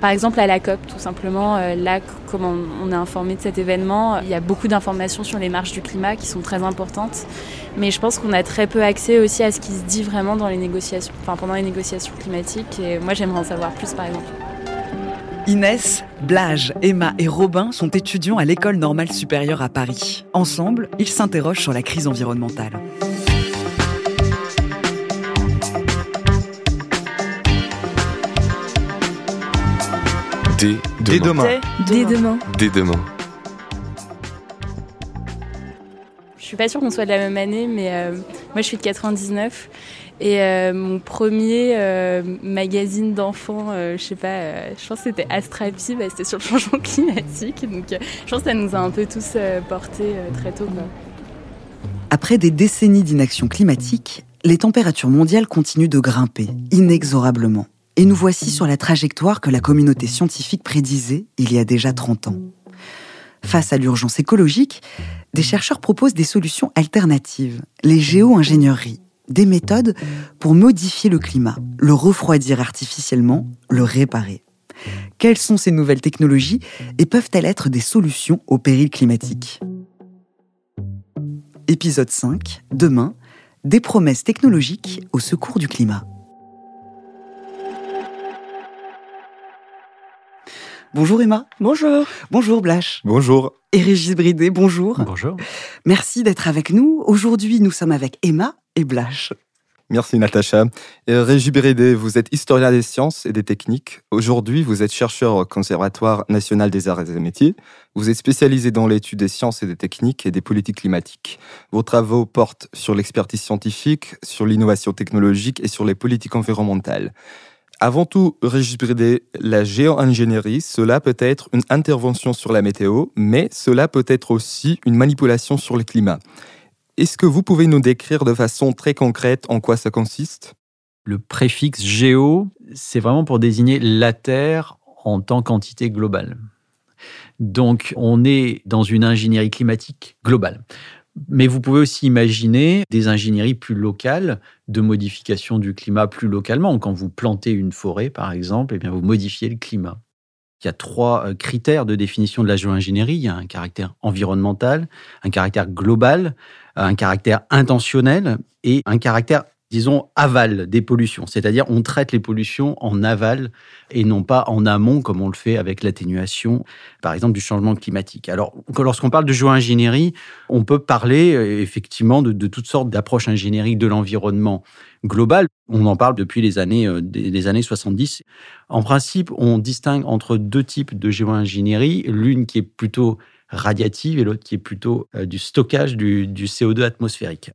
Par exemple, à la COP, tout simplement, euh, là, comme on est informé de cet événement, il y a beaucoup d'informations sur les marches du climat qui sont très importantes. Mais je pense qu'on a très peu accès aussi à ce qui se dit vraiment dans les négociations, enfin, pendant les négociations climatiques. Et moi, j'aimerais en savoir plus, par exemple. Inès, Blage, Emma et Robin sont étudiants à l'École normale supérieure à Paris. Ensemble, ils s'interrogent sur la crise environnementale. Dès demain. Dès demain. Dès demain. Je suis pas sûre qu'on soit de la même année, mais euh, moi je suis de 99 et euh, mon premier euh, magazine d'enfants, je sais pas, je pense que c'était Astrapi, bah, c'était sur le changement climatique. Donc je pense que ça nous a un peu tous portés très tôt. Après des décennies d'inaction climatique, les températures mondiales continuent de grimper inexorablement. Et nous voici sur la trajectoire que la communauté scientifique prédisait il y a déjà 30 ans. Face à l'urgence écologique, des chercheurs proposent des solutions alternatives, les géo-ingénieries, des méthodes pour modifier le climat, le refroidir artificiellement, le réparer. Quelles sont ces nouvelles technologies et peuvent-elles être des solutions au péril climatique? Épisode 5, demain, des promesses technologiques au secours du climat. Bonjour Emma. Bonjour. Bonjour Blache. Bonjour. Et Régis Bridé, bonjour. Bonjour. Merci d'être avec nous. Aujourd'hui, nous sommes avec Emma et Blache. Merci Natacha. Régis Bridé, vous êtes historien des sciences et des techniques. Aujourd'hui, vous êtes chercheur au Conservatoire national des arts et des métiers. Vous êtes spécialisé dans l'étude des sciences et des techniques et des politiques climatiques. Vos travaux portent sur l'expertise scientifique, sur l'innovation technologique et sur les politiques environnementales. Avant tout, Régis Bridé, la géo-ingénierie, cela peut être une intervention sur la météo, mais cela peut être aussi une manipulation sur le climat. Est-ce que vous pouvez nous décrire de façon très concrète en quoi ça consiste? Le préfixe géo, c'est vraiment pour désigner la Terre en tant qu'entité globale. Donc, on est dans une ingénierie climatique globale. Mais vous pouvez aussi imaginer des ingénieries plus locales de modification du climat plus localement. Quand vous plantez une forêt, par exemple, eh bien vous modifiez le climat. Il y a trois euh, critères de définition de la géo-ingénierie. Il y a un caractère environnemental, un caractère global, un caractère intentionnel et un caractère disons, aval des pollutions. C'est-à-dire, on traite les pollutions en aval et non pas en amont, comme on le fait avec l'atténuation, par exemple, du changement climatique. Alors, lorsqu'on parle de géo-ingénierie, on peut parler euh, effectivement de, toutes sortes d'approches ingénieriques de l'environnement global. On en parle depuis les années, euh, des années 70. En principe, on distingue entre deux types de géo-ingénierie. L'une qui est plutôt radiative et l'autre qui est plutôt euh, du stockage du CO2 atmosphérique.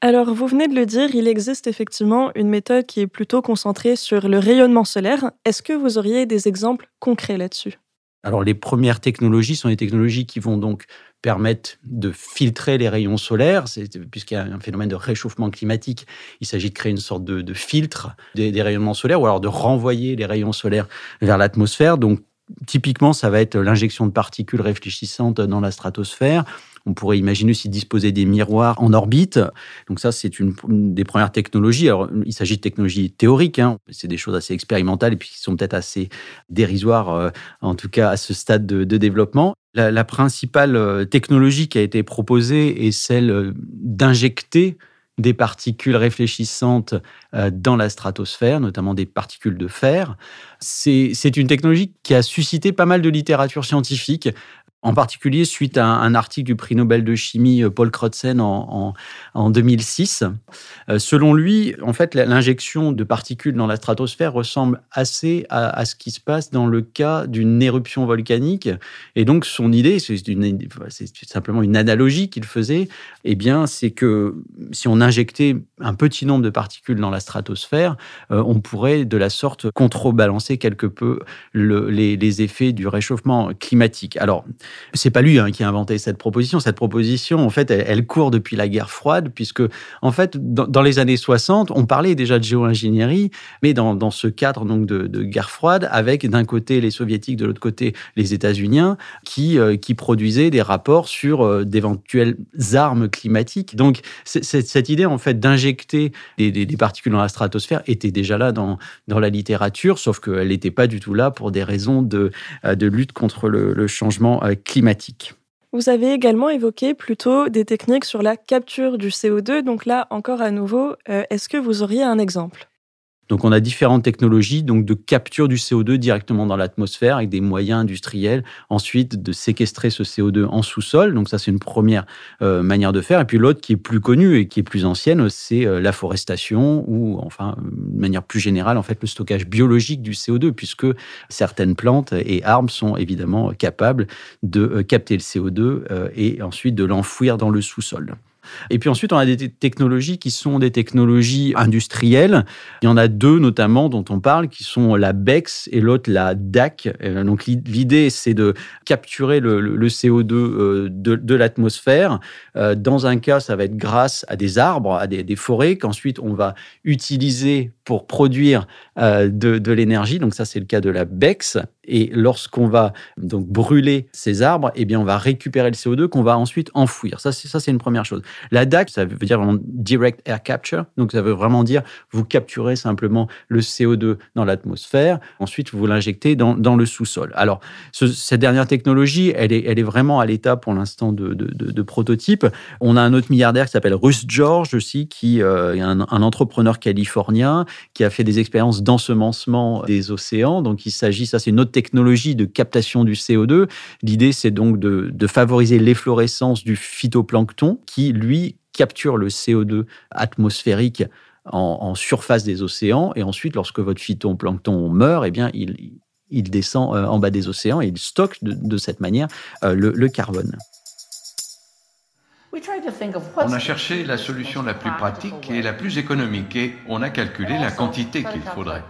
Alors, vous venez de le dire, il existe effectivement une méthode qui est plutôt concentrée sur le rayonnement solaire. Est-ce que vous auriez des exemples concrets là-dessus? Alors, les premières technologies sont des technologies qui vont donc permettre de filtrer les rayons solaires, puisqu'il y a un phénomène de réchauffement climatique, il s'agit de créer une sorte de, filtre des, des, rayonnements solaires, ou alors de renvoyer les rayons solaires vers l'atmosphère. Donc, typiquement, ça va être l'injection de particules réfléchissantes dans la stratosphère, on pourrait imaginer aussi disposer des miroirs en orbite. Donc ça, c'est une, des premières technologies. Alors, il s'agit de technologies théoriques. Hein. C'est des choses assez expérimentales et puis qui sont peut-être assez dérisoires, euh, en tout cas à ce stade de, développement. La, principale euh, technologie qui a été proposée est celle euh, d'injecter des particules réfléchissantes dans la stratosphère, notamment des particules de fer. C'est une technologie qui a suscité pas mal de littérature scientifique en particulier suite à un, article du prix Nobel de chimie euh, Paul Crutzen en, en, 2006. Euh, selon lui, en fait, l'injection de particules dans la stratosphère ressemble assez à, ce qui se passe dans le cas d'une éruption volcanique. Et donc, son idée, c'est simplement une analogie qu'il faisait, eh bien, c'est que si on injectait un petit nombre de particules dans la stratosphère, euh, on pourrait de la sorte contrebalancer quelque peu les, les effets du réchauffement climatique. Alors, C'est pas lui hein, qui a inventé cette proposition. Cette proposition, en fait, elle, court depuis la guerre froide, puisque, en fait, dans, les années 60, on parlait déjà de géo-ingénierie, mais dans, ce cadre donc de, guerre froide, avec d'un côté les soviétiques, de l'autre côté les États-Unis, qui, euh, qui produisaient des rapports sur euh, d'éventuelles armes climatiques. Donc, cette idée, en fait, d'injecter des, particules dans la stratosphère était déjà là dans, dans la littérature, sauf qu'elle n'était pas du tout là pour des raisons de, euh, de lutte contre le, le changement climatique. Vous avez également évoqué plutôt des techniques sur la capture du CO2. Donc là, encore à nouveau, est-ce que vous auriez un exemple? Donc on a différentes technologies donc de capture du CO2 directement dans l'atmosphère avec des moyens industriels. Ensuite de séquestrer ce CO2 en sous-sol. Donc ça c'est une première euh, manière de faire. Et puis l'autre qui est plus connue et qui est plus ancienne, c'est euh, la forestation ou enfin de manière plus générale en fait le stockage biologique du CO2 puisque certaines plantes et arbres sont évidemment capables de euh, capter le CO2 et ensuite de l'enfouir dans le sous-sol. Et puis ensuite, on a des technologies qui sont des technologies industrielles. Il y en a deux notamment dont on parle, qui sont la BEX et l'autre la DAC. Euh, donc l'idée, c'est de capturer le, CO2 euh, de, l'atmosphère. Euh, dans un cas, ça va être grâce à des arbres, à des, forêts, qu'ensuite on va utiliser pour produire de, l'énergie. Donc ça, c'est le cas de la BEX. Et lorsqu'on va donc brûler ces arbres, eh bien, on va récupérer le CO2 qu'on va ensuite enfouir. Ça, c'est une première chose. La DAC, ça veut dire vraiment Direct Air Capture. Donc, ça veut vraiment dire vous capturez simplement le CO2 dans l'atmosphère. Ensuite, vous l'injectez dans, dans le sous-sol. Alors, cette dernière technologie, elle est, elle est vraiment à l'état pour l'instant de, de, de, prototype. On a un autre milliardaire qui s'appelle Russ George aussi, qui euh, est un, entrepreneur californien qui a fait des expériences d'ensemencement des océans. Donc, il s'agit, ça, c'est une autre technologie de captation du CO2. L'idée, c'est donc de, favoriser l'efflorescence du phytoplancton qui, lui, capture le CO2 atmosphérique en, surface des océans. Et ensuite, lorsque votre phytoplancton meurt, eh bien, il, il descend euh, en bas des océans et il stocke de, cette manière euh, le carbone. On a cherché la solution la plus pratique et la plus économique et on a calculé la quantité qu'il faudrait.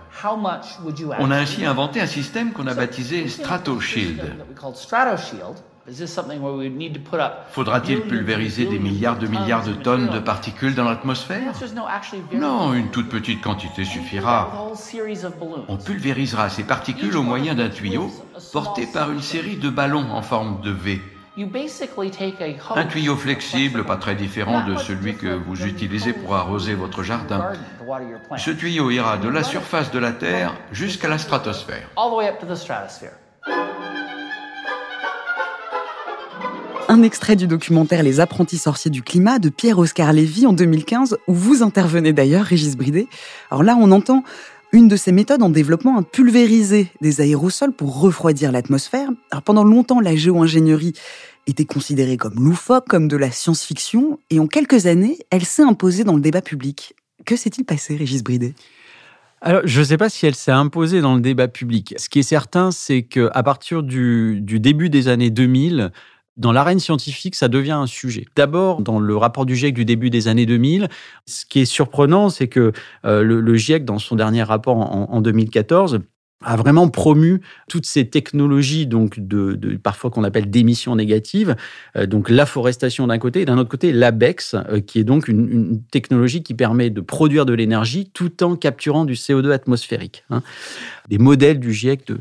On a ainsi inventé un système qu'on a baptisé StratoShield. Faudra-t-il pulvériser des milliards de milliards de tonnes de particules dans l'atmosphère? Non, une toute petite quantité suffira. On pulvérisera ces particules au moyen d'un tuyau porté par une série de ballons en forme de V. Un tuyau flexible, pas très différent de celui que vous utilisez pour arroser votre jardin. Ce tuyau ira de la surface de la Terre jusqu'à la stratosphère. Un extrait du documentaire Les apprentis sorciers du climat de Pierre-Oscar Lévy en 2015, où vous intervenez d'ailleurs, Régis Bridet. Alors là, on entend une de ces méthodes en développement a pulvérisé des aérosols pour refroidir l'atmosphère. Alors pendant longtemps, la géo-ingénierie était considérée comme loufoque, comme de la science-fiction, et en quelques années, elle s'est imposée dans le débat public. Que s'est-il passé, Régis Bridet? Alors, je ne sais pas si elle s'est imposée dans le débat public. Ce qui est certain, c'est qu'à partir du, début des années 2000, dans l'arène scientifique, ça devient un sujet. D'abord, dans le rapport du GIEC du début des années 2000, ce qui est surprenant, c'est que euh, le, GIEC, dans son dernier rapport en 2014, a vraiment promu toutes ces technologies donc de, parfois qu'on appelle d'émissions négatives, euh, donc la forestation d'un côté et d'un autre côté l'ABEX, euh, qui est donc une, technologie qui permet de produire de l'énergie tout en capturant du CO2 atmosphérique. Hein. Des modèles du GIEC de,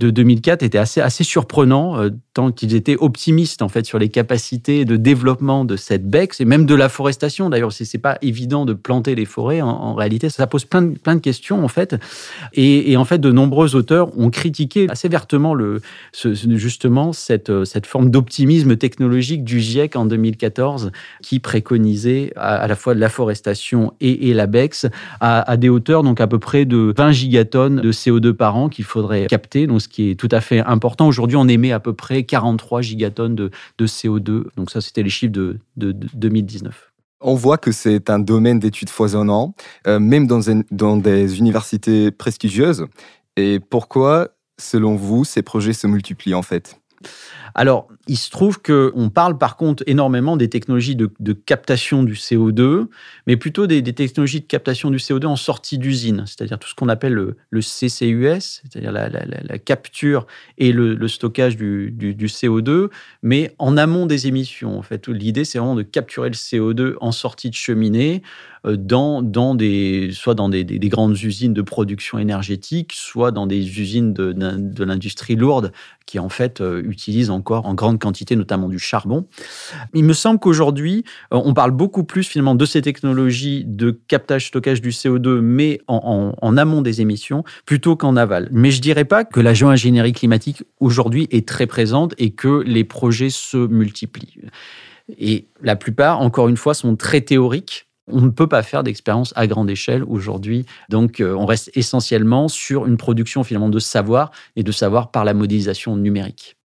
de 2004 étaient assez, assez surprenants, euh, tant qu'ils étaient optimistes en fait sur les capacités de développement de cette BEX et même de la forestation. D'ailleurs, c'est, c'est pas évident de planter les forêts. En, réalité, ça pose plein de, plein de questions en fait. Et en fait, de nombreux auteurs ont critiqué assez vertement le, justement cette, cette forme d'optimisme technologique du GIEC en 2014 qui préconisait à, la fois de la forestation et, et la BEX à, à, des hauteurs donc à peu près de 20 gigatonnes de CO2 par an qu'il faudrait capter. Donc ce qui est tout à fait important. Aujourd'hui, on émet à peu près 43 gigatonnes de, CO2. Donc ça, c'était les chiffres de, 2019. On voit que c'est un domaine d'études foisonnant, euh, même dans, dans des universités prestigieuses. Et pourquoi, selon vous, ces projets se multiplient en fait? Alors, il se trouve qu'on parle par contre énormément des technologies de, captation du CO2, mais plutôt des, technologies de captation du CO2 en sortie d'usine, c'est-à-dire tout ce qu'on appelle le, CCUS, c'est-à-dire la, capture et le, stockage du, du, CO2, mais en amont des émissions. En fait, l'idée, c'est vraiment de capturer le CO2 en sortie de cheminée euh, soit dans des, des, grandes usines de production énergétique, soit dans des usines de, l'industrie lourde qui en fait euh, utilisent encore en grande quantité notamment du charbon. Il me semble qu'aujourd'hui, euh, on parle beaucoup plus finalement de ces technologies de captage, stockage du CO2, mais en, amont des émissions, plutôt qu'en aval. Mais je dirais pas que la géo-ingénierie climatique aujourd'hui est très présente et que les projets se multiplient. Et la plupart, encore une fois, sont très théoriques on ne peut pas faire d'expérience à grande échelle aujourd'hui. Donc, euh, on reste essentiellement sur une production finalement de savoir et de savoir par la modélisation numérique.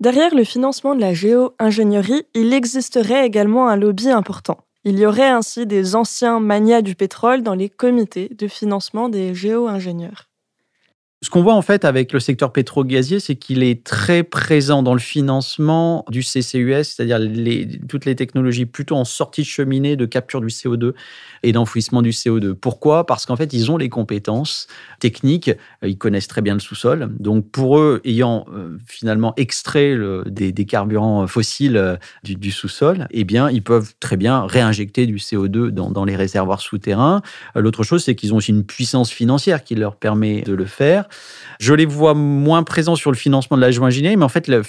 Derrière le financement de la géo-ingénierie, il existerait également un lobby important. Il y aurait ainsi des anciens manias du pétrole dans les comités de financement des géo-ingénieurs. Ce qu'on voit en fait avec le secteur pétro-gazier, c'est qu'il est très présent dans le financement du CCUS, c'est-à-dire toutes les technologies plutôt en sortie de cheminée de capture du CO2 et d'enfouissement du CO2. Pourquoi? Parce qu'en fait, ils ont les compétences techniques, euh, ils connaissent très bien le sous-sol. Donc pour eux, ayant euh, finalement extrait des, carburants fossiles euh, du, sous-sol, eh bien, ils peuvent très bien réinjecter du CO2 dans, dans les réservoirs souterrains. L'autre chose, c'est qu'ils ont aussi une puissance financière qui leur permet de le faire. Je les vois moins présents sur le financement de la géo-ingénierie, mais en fait, le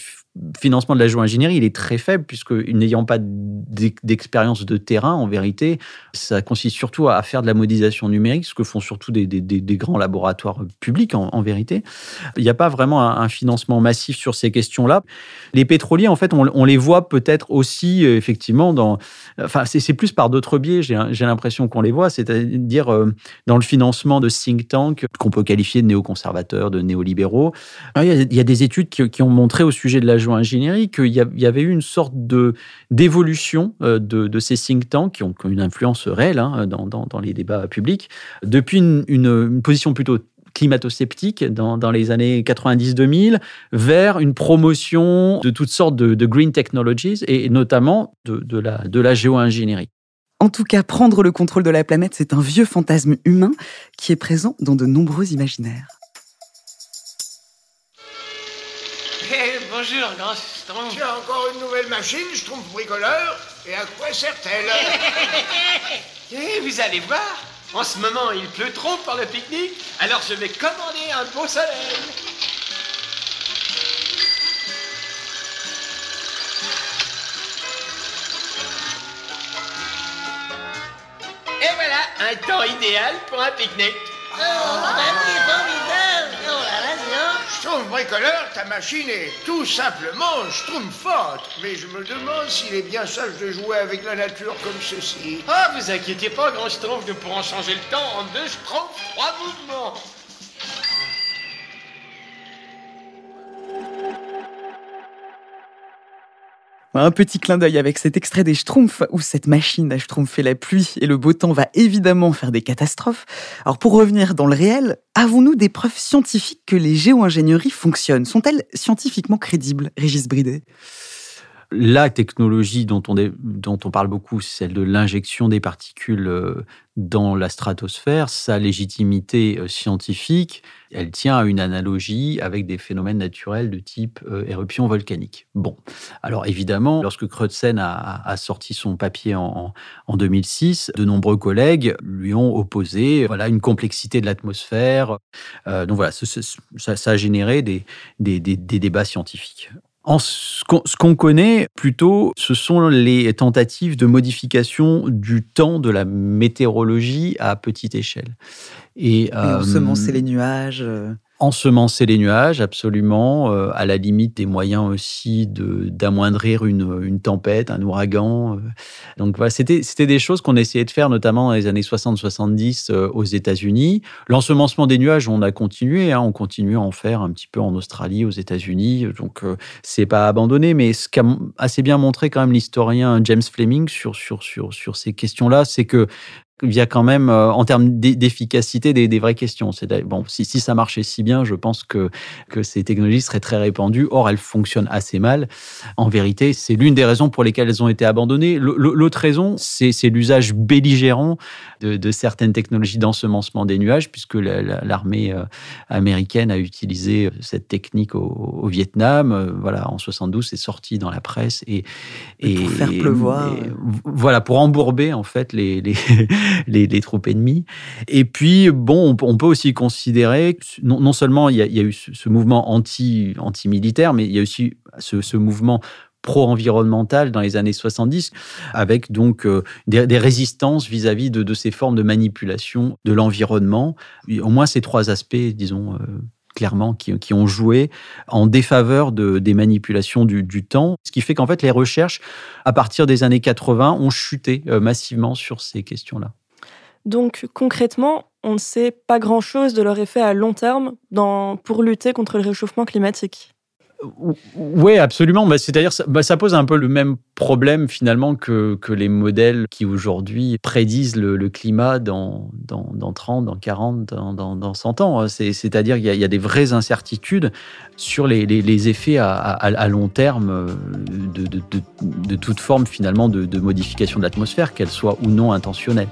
financement de la géo-ingénierie, il est très faible, puisque n'ayant pas d'expérience de terrain, en vérité, ça consiste surtout à faire de la modélisation numérique, ce que font surtout des, grands laboratoires publics, en, vérité. Il n'y a pas vraiment un, financement massif sur ces questions-là. Les pétroliers, en fait, on, les voit peut-être aussi, euh, effectivement, dans... Enfin, c'est plus par d'autres biais, j'ai l'impression qu'on les voit, c'est-à-dire euh, dans le financement de think tanks qu'on peut qualifier de néoconservateurs, de néolibéraux. Il y a, des études qui, ont montré au sujet de la ingénierie qu'il y avait eu une sorte d'évolution euh, de, ces think tanks qui ont, une influence réelle hein, dans, les débats publics depuis une, position plutôt climato-sceptique dans, les années 90-2000 vers une promotion de toutes sortes de, green technologies et notamment de la, de la géo-ingénierie. En tout cas, prendre le contrôle de la planète, c'est un vieux fantasme humain qui est présent dans de nombreux imaginaires. Bonjour, grand. Tu as encore une nouvelle machine, Schtroumpf bricoleur Et à quoi sert-elle Eh, vous allez voir. En ce moment, il pleut trop pour le pique-nique, alors je vais commander un beau soleil. Et voilà, un temps idéal pour un pique-nique. Oh, Bricoleur, ta machine est tout simplement forte. Mais je me demande s'il est bien sage de jouer avec la nature comme ceci. Ah, vous inquiétez pas, grand Schtroumpf, nous pourrons changer le temps en deux Schtroumpfs, trois mouvements. Un petit clin d'œil avec cet extrait des Schtroumpfs où cette machine à Schtroumpfer la pluie et le beau temps va évidemment faire des catastrophes. Alors pour revenir dans le réel, avons-nous des preuves scientifiques que les géo-ingénieries fonctionnent? Sont-elles scientifiquement crédibles, Régis Bridet? La technologie dont on, dont on parle beaucoup, celle de l'injection des particules euh, dans la stratosphère. Sa légitimité euh, scientifique, elle tient à une analogie avec des phénomènes naturels de type euh, éruption volcanique. Bon, alors évidemment, lorsque Crutzen a, sorti son papier en, 2006, de nombreux collègues lui ont opposé voilà, une complexité de l'atmosphère. donc voilà, ça, a généré des, des débats scientifiques. En ce qu'on connaît plutôt, ce sont les tentatives de modification du temps de la météorologie à petite échelle. Et, Et ensemencer les nuages. Euh. Ensemencer les nuages, absolument, euh, à la limite des moyens aussi d'amoindrir une, une, tempête, un ouragan. Euh. Donc voilà, c'était des choses qu'on essayait de faire notamment dans les années 60-70 euh, aux États-Unis. L'ensemencement des nuages, on a continué, hein, on continue à en faire un petit peu en Australie, aux États-Unis. Donc c'est pas abandonné, mais ce qu'a assez bien montré quand même l'historien James Fleming sur, sur, sur, sur ces questions-là, c'est que il y a quand même, euh, en termes d'efficacité, des, vraies questions. C'est bon, si, si, ça marchait si bien, je pense que, que ces technologies seraient très répandues. Or, elles fonctionnent assez mal. En vérité, c'est l'une des raisons pour lesquelles elles ont été abandonnées. L'autre raison, c'est l'usage belligérant de, de, certaines technologies d'ensemencement des nuages, puisque l'armée euh, américaine a utilisé cette technique au, Vietnam. Euh, voilà, en 72, c'est sorti dans la presse et, et pour faire pleuvoir. voilà, pour embourber en fait les, les les, troupes ennemies. Et puis, bon, on, peut aussi considérer, non, seulement il y, a, eu ce mouvement anti, anti-militaire, mais il y a aussi ce, mouvement pro-environnemental dans les années 70, avec donc euh, des, résistances vis-à-vis de, ces formes de manipulation de l'environnement. Au moins ces trois aspects, disons, euh, clairement, qui, ont joué en défaveur de, des manipulations du, temps. Ce qui fait qu'en fait, les recherches, à partir des années 80, ont chuté euh, massivement sur ces questions-là. Donc concrètement, on ne sait pas grand-chose de leur effet à long terme dans, pour lutter contre le réchauffement climatique. Oui, absolument. Bah, c'est-à-dire, ça, bah, ça pose un peu le même problème finalement que, les modèles qui aujourd'hui prédisent le, climat dans, dans, dans, 30, dans 40, dans, dans 100 ans. C'est-à-dire qu'il y, a des vraies incertitudes sur les, effets à, long terme euh, de, toute forme finalement de, modification de l'atmosphère, qu'elle soit ou non intentionnelle.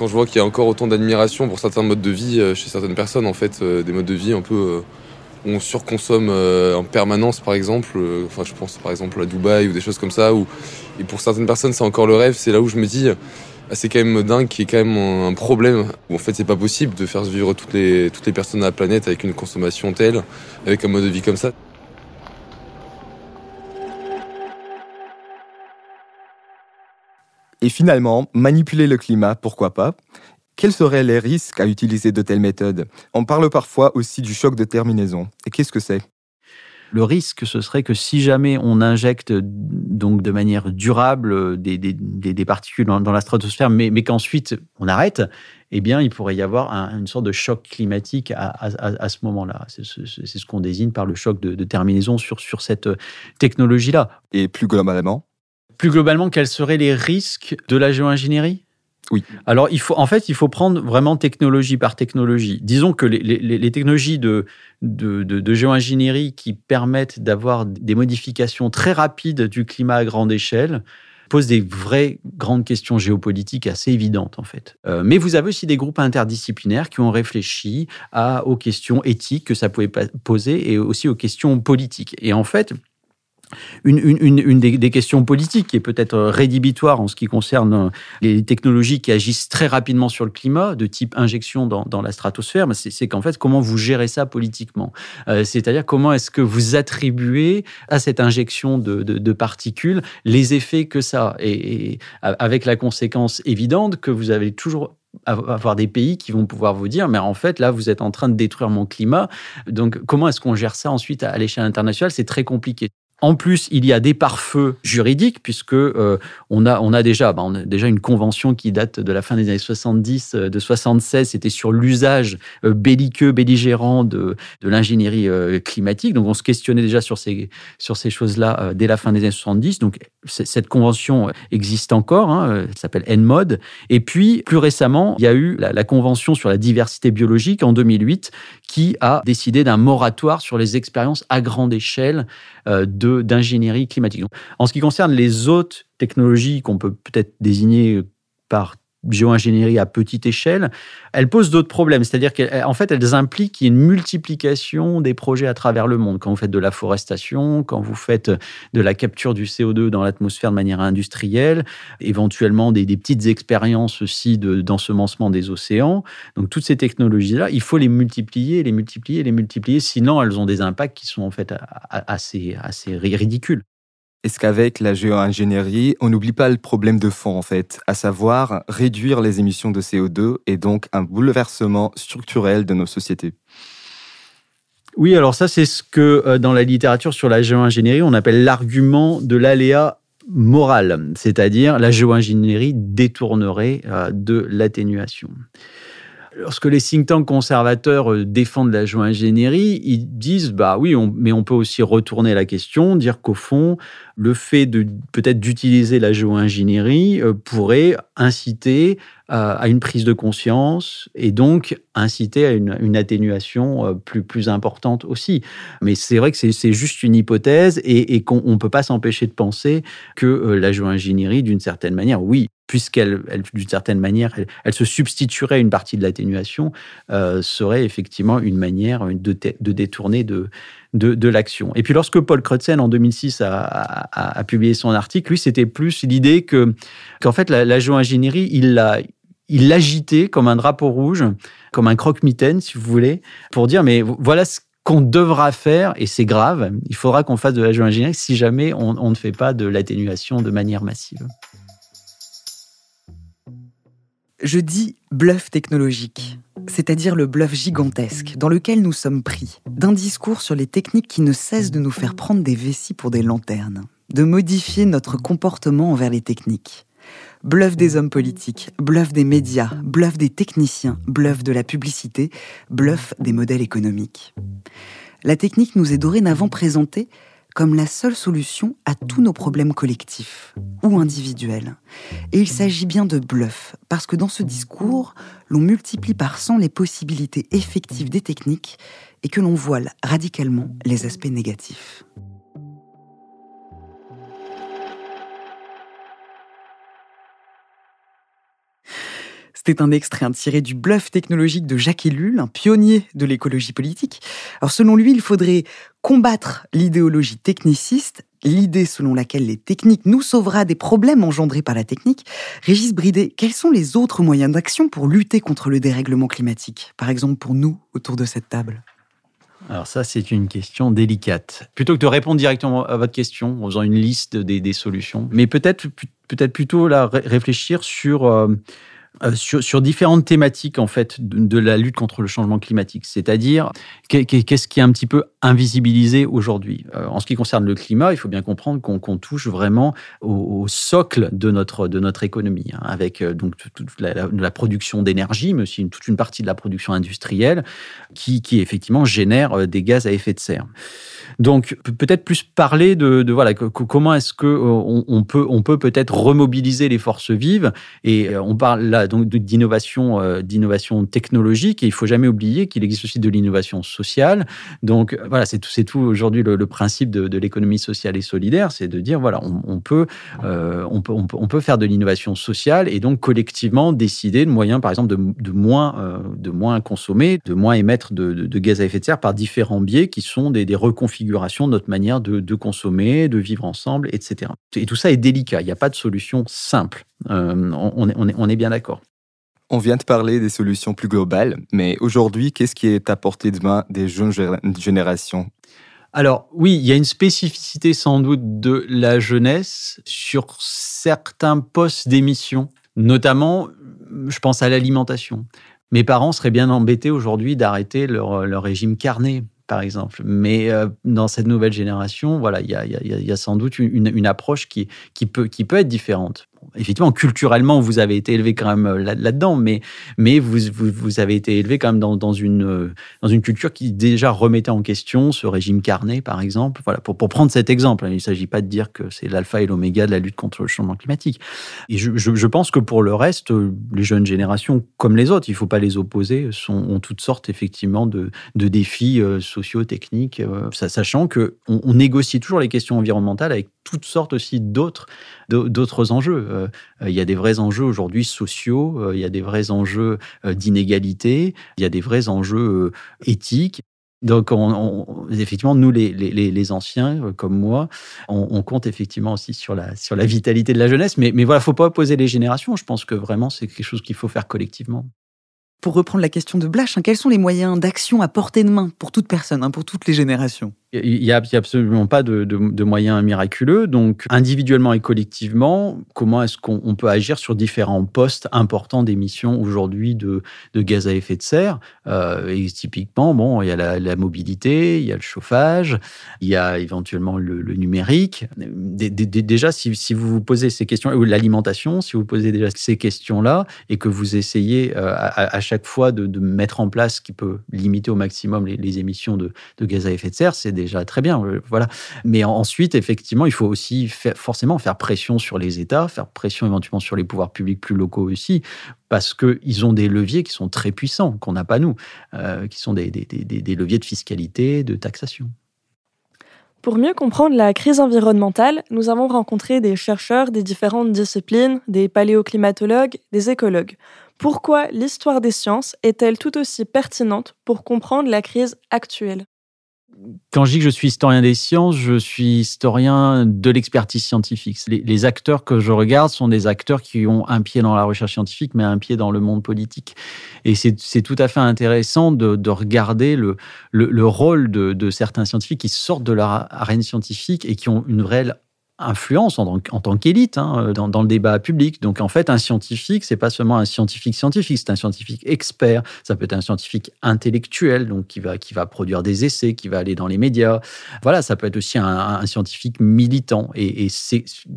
Quand je vois qu'il y a encore autant d'admiration pour certains modes de vie euh, chez certaines personnes, en fait, euh, des modes de vie un peu euh, où on surconsomme en permanence, par exemple. Enfin, je pense par exemple à Dubaï ou des choses comme ça. Où, et pour certaines personnes, c'est encore le rêve. C'est là où je me dis, ah, c'est quand même dingue, qui est quand même un problème. Où en fait, c'est pas possible de faire vivre toutes les, toutes les personnes à la planète avec une consommation telle, avec un mode de vie comme ça. Et finalement, manipuler le climat, pourquoi pas? Quels seraient les risques à utiliser de telles méthodes? On parle parfois aussi du choc de terminaison. Et qu'est-ce que c'est? Le risque, ce serait que si jamais on injecte donc de manière durable des, des, particules dans, la stratosphère, mais, mais qu'ensuite on arrête, eh bien, il pourrait y avoir une sorte de choc climatique à, à, ce moment-là. C'est ce qu'on désigne par le choc de, de terminaison sur, sur cette technologie-là. Et plus globalement? Plus globalement, quels seraient les risques de la géo-ingénierie? Oui. Alors, il faut, en fait, il faut prendre vraiment technologie par technologie. Disons que les, technologies de, de, de, géo-ingénierie qui permettent d'avoir des modifications très rapides du climat à grande échelle posent des vraies grandes questions géopolitiques assez évidentes, en fait. Euh, mais vous avez aussi des groupes interdisciplinaires qui ont réfléchi à, aux questions éthiques que ça pouvait poser et aussi aux questions politiques. Et en fait, une, des, questions politiques qui est peut-être rédhibitoire en ce qui concerne les technologies qui agissent très rapidement sur le climat, de type injection dans, la stratosphère, c'est qu'en fait, comment vous gérez ça politiquement? Euh, C'est-à-dire comment est-ce que vous attribuez à cette injection de, particules les effets que ça a? Et, avec la conséquence évidente que vous avez toujours avoir des pays qui vont pouvoir vous dire, mais en fait, là, vous êtes en train de détruire mon climat. Donc, comment est-ce qu'on gère ça ensuite à l'échelle internationale? C'est très compliqué. En plus, il y a des pare-feux juridiques, puisque euh, on, a, on, a déjà, bah, déjà une convention qui date de la fin des années 70, euh, de 76, c'était sur l'usage euh, belliqueux, belligérant de, de l'ingénierie climatique. Donc, on se questionnait déjà sur ces, sur ces choses-là dès la fin des années 70. Donc, cette convention existe encore, hein, elle s'appelle NMOD. Et puis, plus récemment, il y a eu la, convention sur la diversité biologique en 2008, qui a décidé d'un moratoire sur les expériences à grande échelle de d'ingénierie climatique. En ce qui concerne les autres technologies qu'on peut peut-être désigner par géo-ingénierie à petite échelle, elles posent d'autres problèmes. C'est-à-dire qu'en fait, elles impliquent une multiplication des projets à travers le monde. Quand vous faites de la forestation, quand vous faites de la capture du CO2 dans l'atmosphère de manière industrielle, éventuellement des, petites expériences aussi d'ensemencement des océans. Donc, toutes ces technologies-là, il faut les multiplier, les multiplier, les multiplier. Sinon, elles ont des impacts qui sont en fait assez, assez ridicules. Est-ce qu'avec la géo-ingénierie, on n'oublie pas le problème de fond, en fait, à savoir réduire les émissions de CO2 et donc un bouleversement structurel de nos sociétés? Oui, alors ça, c'est ce que euh, dans la littérature sur la géo-ingénierie, on appelle l'argument de l'aléa morale, c'est-à-dire la géo-ingénierie détournerait de l'atténuation. Lorsque les think tanks conservateurs euh, défendent la géo-ingénierie, ils disent bah oui, mais on peut aussi retourner la question, dire qu'au fond, le fait de peut-être d'utiliser la géo-ingénierie euh, pourrait inciter euh, à une prise de conscience et donc inciter à une, atténuation plus, plus importante aussi. Mais c'est vrai que c'est juste une hypothèse et, qu'on ne peut pas s'empêcher de penser que la géo-ingénierie, d'une certaine manière, oui, puisqu'elle, d'une certaine manière, elle, se substituerait à une partie de l'atténuation, euh, serait effectivement une manière de, détourner de, de, l'action. Et puis lorsque Paul Crutzen, en 2006, a, publié son article, lui, c'était plus l'idée que, qu'en fait, la, géo-ingénierie, il l'a il l'agitait comme un drapeau rouge, comme un croque-mitaine, si vous voulez, pour dire, mais voilà ce qu'on devra faire, et c'est grave, il faudra qu'on fasse de la géo-ingénierie si jamais on ne fait pas de l'atténuation de manière massive. Je dis bluff technologique, c'est-à-dire le bluff gigantesque dans lequel nous sommes pris, d'un discours sur les techniques qui ne cessent de nous faire prendre des vessies pour des lanternes, de modifier notre comportement envers les techniques. Bluff des hommes politiques, bluff des médias, bluff des techniciens, bluff de la publicité, bluff des modèles économiques. La technique nous est dorénavant présentée comme la seule solution à tous nos problèmes collectifs ou individuels. Et il s'agit bien de bluff, parce que dans ce discours, l'on multiplie par 100 les possibilités effectives des techniques et que l'on voile radicalement les aspects négatifs. C'était un extrait tiré du bluff technologique de Jacques Ellul, un pionnier de l'écologie politique. Alors selon lui, il faudrait combattre l'idéologie techniciste, l'idée selon laquelle les techniques nous sauvera des problèmes engendrés par la technique. Régis Bridet, quels sont les autres moyens d'action pour lutter contre le dérèglement climatique Par exemple pour nous autour de cette table? Alors ça, c'est une question délicate. Plutôt que de répondre directement à votre question en faisant une liste des, solutions, mais peut-être peut-être plutôt là réfléchir sur euh, euh, sur, différentes thématiques en fait de, la lutte contre le changement climatique. C'est-à-dire qu'est-ce qui est un petit peu invisibilisé aujourd'hui? Euh, en ce qui concerne le climat, il faut bien comprendre qu'on touche vraiment au, socle de notre de notre économie, hein, avec euh, donc toute la, production d'énergie, mais aussi toute une partie de la production industrielle qui, qui effectivement génère des gaz à effet de serre. Donc peut-être plus parler de, voilà comment est-ce que on, peut on peut peut-être remobiliser les forces vives? Et on parle là donc d'innovation euh, d'innovation technologique et il faut jamais oublier qu'il existe aussi de l'innovation sociale. Donc voilà c'est tout c'est tout aujourd'hui le, principe de, l'économie sociale et solidaire, c'est de dire voilà on, peut, on peut on peut faire de l'innovation sociale et donc collectivement décider de moyens par exemple de, moins de moins consommer, de moins émettre de, gaz à effet de serre par différents biais qui sont des, reconfigurations de notre manière de, consommer, de vivre ensemble, etc. Et tout ça est délicat, il n'y a pas de solution simple. Euh, on, est, bien d'accord. On vient de parler des solutions plus globales, mais aujourd'hui, qu'est-ce qui est à portée de main des jeunes générations? Alors oui, il y a une spécificité sans doute de la jeunesse sur certains postes d'émission, notamment, je pense à l'alimentation. Mes parents seraient bien embêtés aujourd'hui d'arrêter leur, régime carné, par exemple. Mais euh, dans cette nouvelle génération, voilà, il y a, sans doute une, approche qui peut être différente effectivement, culturellement, vous avez été élevé quand même euh, là-dedans, mais, mais vous, vous, avez été élevé quand même dans, dans, une, euh, dans une culture qui déjà remettait en question ce régime carné, par exemple. Voilà, pour, pour prendre cet exemple, hein, il ne s'agit pas de dire que c'est l'alpha et l'oméga de la lutte contre le changement climatique. Et je, je, pense que pour le reste, euh, les jeunes générations, comme les autres, il ne faut pas les opposer, sont, ont toutes sortes effectivement de, de défis sociaux, techniques, sachant qu'on on négocie toujours les questions environnementales avec toutes sortes aussi d'autres d'autres enjeux. Euh, il y a des vrais enjeux aujourd'hui sociaux, euh, il y a des vrais enjeux euh, d'inégalité, il y a des vrais enjeux éthiques. Donc, effectivement, nous, les, les, anciens, comme moi, on, compte effectivement aussi sur la, sur la vitalité de la jeunesse. Mais, mais voilà, faut pas opposer les générations. Je pense que vraiment, c'est quelque chose qu'il faut faire collectivement. Pour reprendre la question de Blash, hein, quels sont les moyens d'action à portée de main pour toute personne, hein, pour toutes les générations? Il n'y a, absolument pas de, moyens miraculeux. Donc, individuellement et collectivement, comment est-ce qu'on peut agir sur différents postes importants d'émissions aujourd'hui de, gaz à effet de serre? Euh, Et typiquement, bon, il y a la, mobilité, il y a le chauffage, il y a éventuellement le, numérique. déjà, si, vous vous posez ces questions, ou l'alimentation, si vous posez déjà ces questions-là et que vous essayez euh, à, chaque fois de, mettre en place ce qui peut limiter au maximum les, les émissions de, gaz à effet de serre, c'est déjà très bien. Euh, voilà. Mais ensuite, effectivement, il faut aussi forcément faire pression sur les États, faire pression éventuellement sur les pouvoirs publics plus locaux aussi, parce qu'ils ont des leviers qui sont très puissants, qu'on n'a pas nous, euh, qui sont des, des, leviers de fiscalité, de taxation. Pour mieux comprendre la crise environnementale, nous avons rencontré des chercheurs des différentes disciplines, des paléoclimatologues, des écologues. Pourquoi l'histoire des sciences est-elle tout aussi pertinente pour comprendre la crise actuelle? Quand je dis que je suis historien des sciences, je suis historien de l'expertise scientifique. Les, acteurs que je regarde sont des acteurs qui ont un pied dans la recherche scientifique, mais un pied dans le monde politique. Et c'est tout à fait intéressant de, regarder le, le, rôle de, de, certains scientifiques qui sortent de leur arène scientifique et qui ont une vraie influence en, tant qu'élite hein, dans, le débat public. Donc en fait, un scientifique, c'est pas seulement un scientifique scientifique, c'est un scientifique expert. Ça peut être un scientifique intellectuel, donc qui va qui va produire des essais, qui va aller dans les médias. Voilà, ça peut être aussi un, scientifique militant. Et,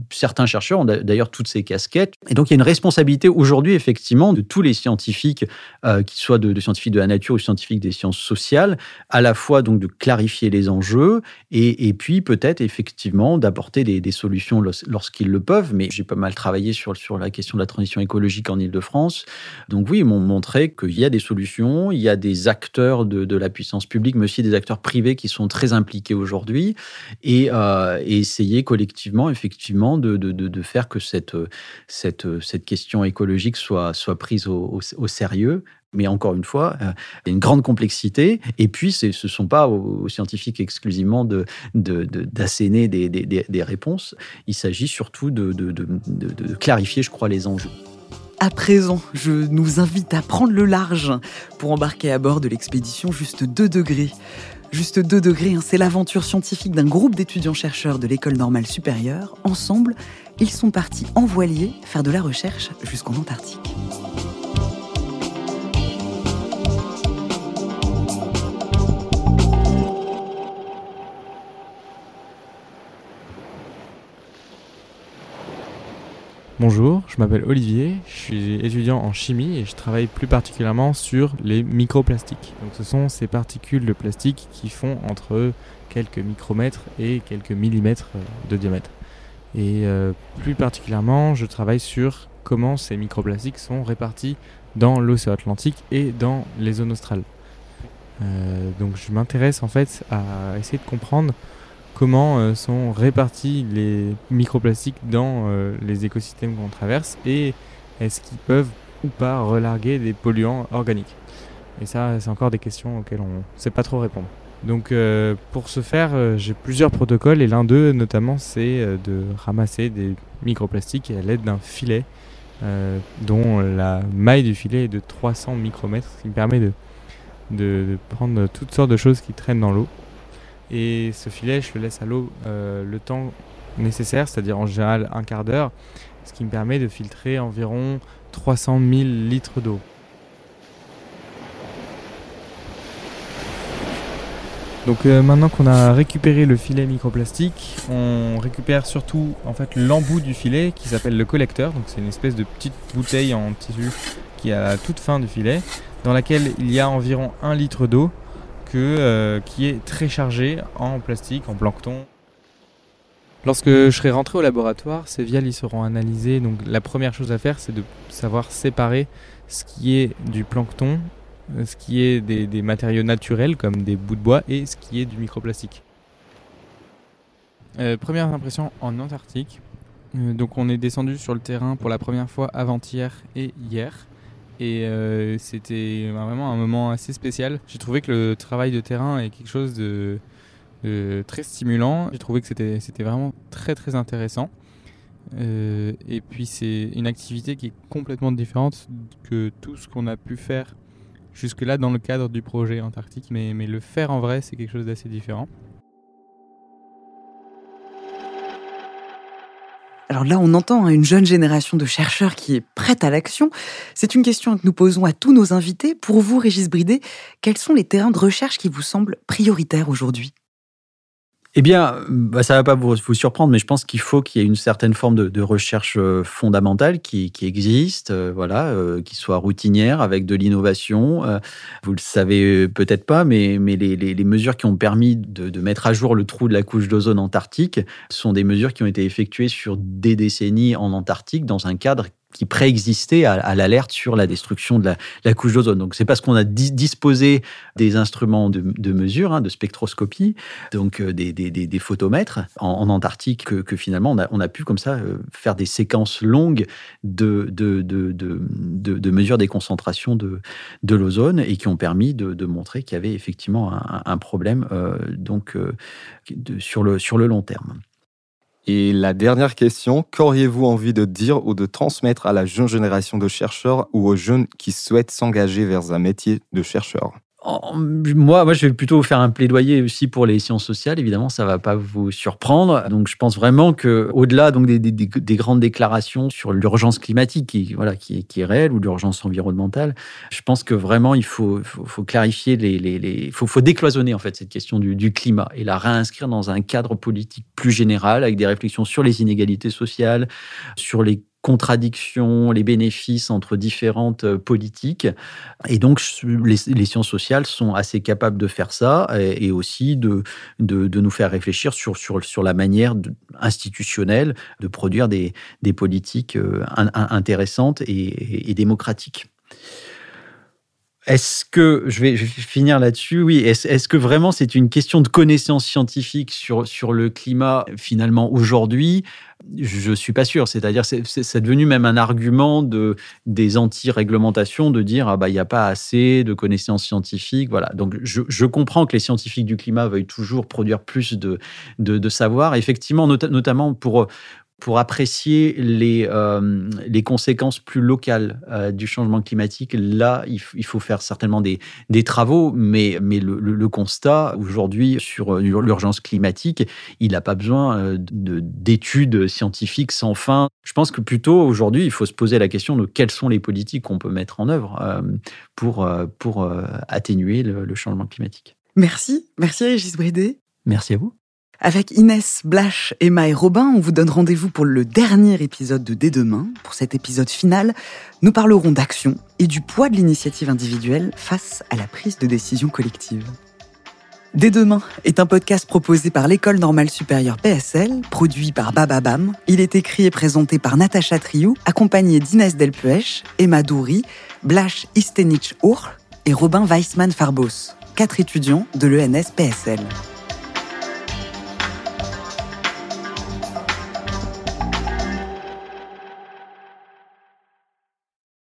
certains chercheurs ont d'ailleurs toutes ces casquettes. Et donc il y a une responsabilité aujourd'hui effectivement de tous les scientifiques, euh, qui soient de, scientifiques de la nature ou scientifiques des sciences sociales, à la fois donc de clarifier les enjeux et, puis peut-être effectivement d'apporter des solutions lorsqu'ils le peuvent, mais j'ai pas mal travaillé sur, sur la question de la transition écologique en Ile-de-France. Donc oui, ils m'ont montré qu'il y a des solutions, il y a des acteurs de, la puissance publique, mais aussi des acteurs privés qui sont très impliqués aujourd'hui, et, euh, essayer collectivement, effectivement, de, de, faire que cette, cette, cette question écologique soit, soit prise au, au sérieux, mais encore une fois, euh, il y a une grande complexité. Et puis, ce ne sont pas aux, scientifiques exclusivement d'asséner de, de, des, des, réponses. Il s'agit surtout de, clarifier, je crois, les enjeux. À présent, je nous invite à prendre le large pour embarquer à bord de l'expédition Juste 2 degrés. Juste 2 degrés, hein, c'est l'aventure scientifique d'un groupe d'étudiants-chercheurs de l'école normale supérieure. Ensemble, ils sont partis en voilier faire de la recherche jusqu'en Antarctique. Bonjour, je m'appelle Olivier, je suis étudiant en chimie et je travaille plus particulièrement sur les microplastiques. Donc ce sont ces particules de plastique qui font entre quelques micromètres et quelques millimètres euh, de diamètre. Et euh, plus particulièrement, je travaille sur comment ces microplastiques sont répartis dans l'océan Atlantique et dans les zones australes. Euh, donc je m'intéresse en fait à essayer de comprendre comment euh, sont répartis les microplastiques dans euh, les écosystèmes qu'on traverse et est-ce qu'ils peuvent ou pas relarguer des polluants organiques. Et ça, c'est encore des questions auxquelles on ne sait pas trop répondre. Donc euh, pour ce faire, j'ai plusieurs protocoles et l'un d'eux notamment c'est de ramasser des microplastiques à l'aide d'un filet dont la maille du filet est de 300 micromètres, ce qui me permet de, de prendre toutes sortes de choses qui traînent dans l'eau et ce filet, je le laisse à l'eau euh, le temps nécessaire, c'est-à-dire en général un quart d'heure, ce qui me permet de filtrer environ 300 000 litres d'eau. Donc euh, maintenant qu'on a récupéré le filet microplastique, on récupère surtout en fait l'embout du filet qui s'appelle le collecteur. Donc c'est une espèce de petite bouteille en tissu qui est à la toute fin du filet, dans laquelle il y a environ un litre d'eau euh, qui est très chargé en plastique, en plancton. Lorsque je serai rentré au laboratoire, ces viales y seront analysées. Donc la première chose à faire, c'est de savoir séparer ce qui est du plancton, euh, ce qui est des, matériaux naturels comme des bouts de bois et ce qui est du microplastique. Euh, première impression en Antarctique. donc on est descendu sur le terrain pour la première fois avant-hier et hier. Et euh, c'était vraiment un moment assez spécial. J'ai trouvé que le travail de terrain est quelque chose de, très stimulant. J'ai trouvé que c'était, vraiment très très intéressant. Euh, et puis c'est une activité qui est complètement différente que tout ce qu'on a pu faire jusque-là dans le cadre du projet Antarctique. Mais, mais le faire en vrai, c'est quelque chose d'assez différent. Alors là, on entend hein, une jeune génération de chercheurs qui est prête à l'action. C'est une question que nous posons à tous nos invités. Pour vous, Régis Bridé, quels sont les terrains de recherche qui vous semblent prioritaires aujourd'hui? Eh bien, bah, ça va pas vous, surprendre, mais je pense qu'il faut qu'il y ait une certaine forme de, recherche euh, fondamentale qui, existe, euh, voilà, euh, qui soit routinière avec de l'innovation. vous le savez peut-être pas, mais, mais les, mesures qui ont permis de, de, mettre à jour le trou de la couche d'ozone antarctique sont des mesures qui ont été effectuées sur des décennies en Antarctique dans un cadre qui préexistait à, l'alerte sur la destruction de la, couche d'ozone. Donc c'est parce qu'on a disposé des instruments de, mesure, hein, de spectroscopie, donc euh, des, photomètres en, Antarctique que, finalement on a, pu comme ça euh, faire des séquences longues de, mesures des concentrations de, l'ozone et qui ont permis de, montrer qu'il y avait effectivement un, problème euh, donc, sur le long terme. Et la dernière question, qu'auriez-vous envie de dire ou de transmettre à la jeune génération de chercheurs ou aux jeunes qui souhaitent s'engager vers un métier de chercheur? Moi, moi, je vais plutôt faire un plaidoyer aussi pour les sciences sociales. Évidemment, ça va pas vous surprendre. Donc, je pense vraiment que, au-delà donc des, des, grandes déclarations sur l'urgence climatique, qui voilà, qui, est réelle, ou l'urgence environnementale, je pense que vraiment il faut, clarifier les, les, les faut, faut, décloisonner en fait cette question du, du, climat et la réinscrire dans un cadre politique plus général avec des réflexions sur les inégalités sociales, sur les contradictions, les bénéfices entre différentes euh, politiques. Et donc, les, sciences sociales sont assez capables de faire ça et, aussi de, de, nous faire réfléchir sur, sur, sur la manière institutionnelle de produire des, des politiques euh, intéressantes et, et démocratiques. Est-ce que, je vais, finir là-dessus, oui, est-ce que vraiment c'est une question de connaissance scientifique sur, sur le climat finalement aujourd'hui? Je ne suis pas sûr. C'est-à-dire, c'est devenu même un argument de, des anti-réglementations de dire, ah bah, il n'y a pas assez de connaissances scientifiques. Voilà. Donc, je, comprends que les scientifiques du climat veuillent toujours produire plus de, de, savoir. Effectivement, notamment pour, pour apprécier les, euh, les conséquences plus locales euh, du changement climatique, là, il, faut faire certainement des, des travaux, mais, mais le, constat aujourd'hui sur euh, l'urgence climatique, il n'a pas besoin d'études scientifiques sans fin. Je pense que plutôt aujourd'hui, il faut se poser la question de quelles sont les politiques qu'on peut mettre en œuvre pour, pour atténuer le, le changement climatique. Merci, merci Régis Brédé. Merci à vous. Avec Inès, Blache, Emma et Robin, on vous donne rendez-vous pour le dernier épisode de Dès demain. Pour cet épisode final, nous parlerons d'action et du poids de l'initiative individuelle face à la prise de décision collective. Dès demain est un podcast proposé par l'École normale supérieure PSL, produit par Bababam. Il est écrit et présenté par Natacha Triou, accompagné d'Inès Delpuech, Emma Doury, Blache Istenich-Our et Robin Weissmann-Farbos, quatre étudiants de l'ENS PSL.